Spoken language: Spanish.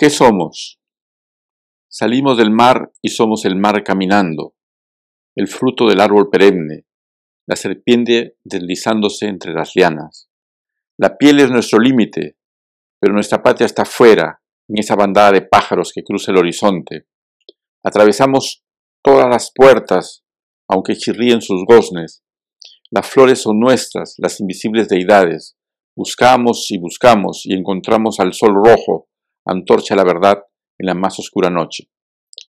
¿Qué somos? Salimos del mar y somos el mar caminando, el fruto del árbol perenne, la serpiente deslizándose entre las lianas. La piel es nuestro límite, pero nuestra patria está fuera, en esa bandada de pájaros que cruza el horizonte. Atravesamos todas las puertas, aunque chirríen sus goznes. Las flores son nuestras, las invisibles deidades. Buscamos y buscamos y encontramos al sol rojo, antorcha la verdad en la más oscura noche.